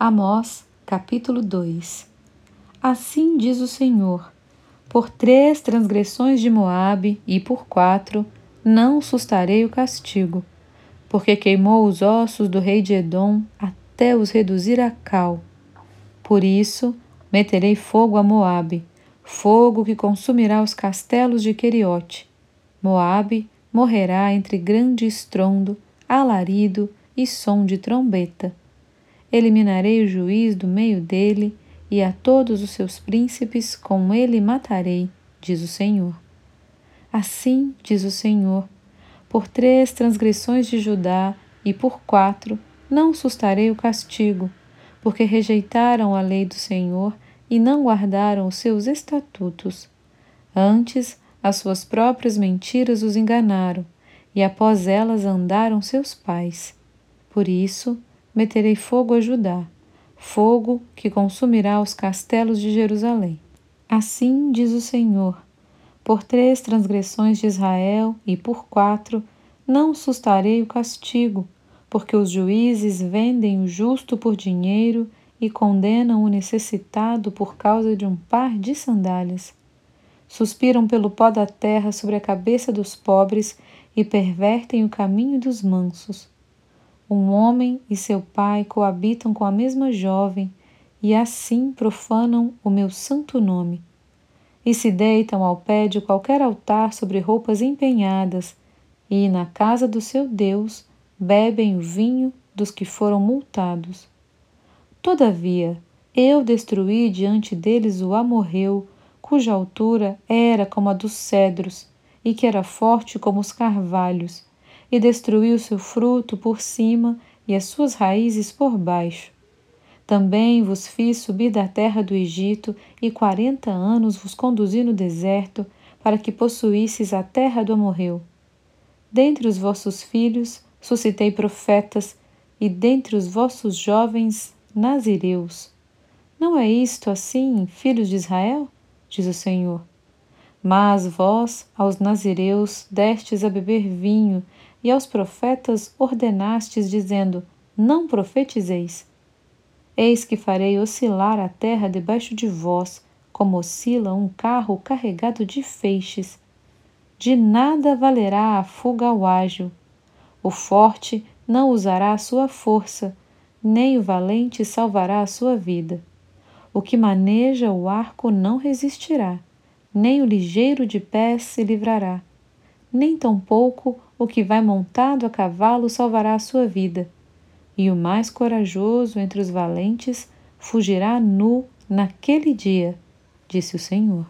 Amós, capítulo 2 Assim diz o Senhor: Por três transgressões de Moabe e por quatro não sustarei o castigo, porque queimou os ossos do rei de Edom até os reduzir a cal. Por isso meterei fogo a Moabe, fogo que consumirá os castelos de Queriote. Moabe morrerá entre grande estrondo, alarido e som de trombeta eliminarei o juiz do meio dele, e a todos os seus príncipes com ele matarei, diz o Senhor. Assim diz o Senhor: por três transgressões de Judá e por quatro não sustarei o castigo, porque rejeitaram a lei do Senhor e não guardaram os seus estatutos. Antes, as suas próprias mentiras os enganaram, e após elas andaram seus pais. Por isso, meterei fogo a Judá, fogo que consumirá os castelos de Jerusalém. Assim diz o Senhor: por três transgressões de Israel e por quatro não sustarei o castigo, porque os juízes vendem o justo por dinheiro e condenam o necessitado por causa de um par de sandálias. Suspiram pelo pó da terra sobre a cabeça dos pobres e pervertem o caminho dos mansos. Um homem e seu pai coabitam com a mesma jovem e assim profanam o meu santo nome. E se deitam ao pé de qualquer altar sobre roupas empenhadas, e na casa do seu Deus bebem o vinho dos que foram multados. Todavia, eu destruí diante deles o amorreu, cuja altura era como a dos cedros, e que era forte como os carvalhos, e destruiu seu fruto por cima e as suas raízes por baixo. Também vos fiz subir da terra do Egito, e quarenta anos vos conduzi no deserto, para que possuísseis a terra do amorreu. Dentre os vossos filhos suscitei profetas, e dentre os vossos jovens nazireus. Não é isto assim, filhos de Israel? diz o Senhor. Mas vós, aos nazireus, destes a beber vinho, e aos profetas ordenastes, dizendo: Não profetizeis. Eis que farei oscilar a terra debaixo de vós, como oscila um carro carregado de feixes. De nada valerá a fuga ao ágil. O forte não usará a sua força, nem o valente salvará a sua vida. O que maneja o arco não resistirá, nem o ligeiro de pés se livrará nem tampouco o que vai montado a cavalo salvará a sua vida. E o mais corajoso entre os valentes fugirá nu naquele dia, disse o Senhor.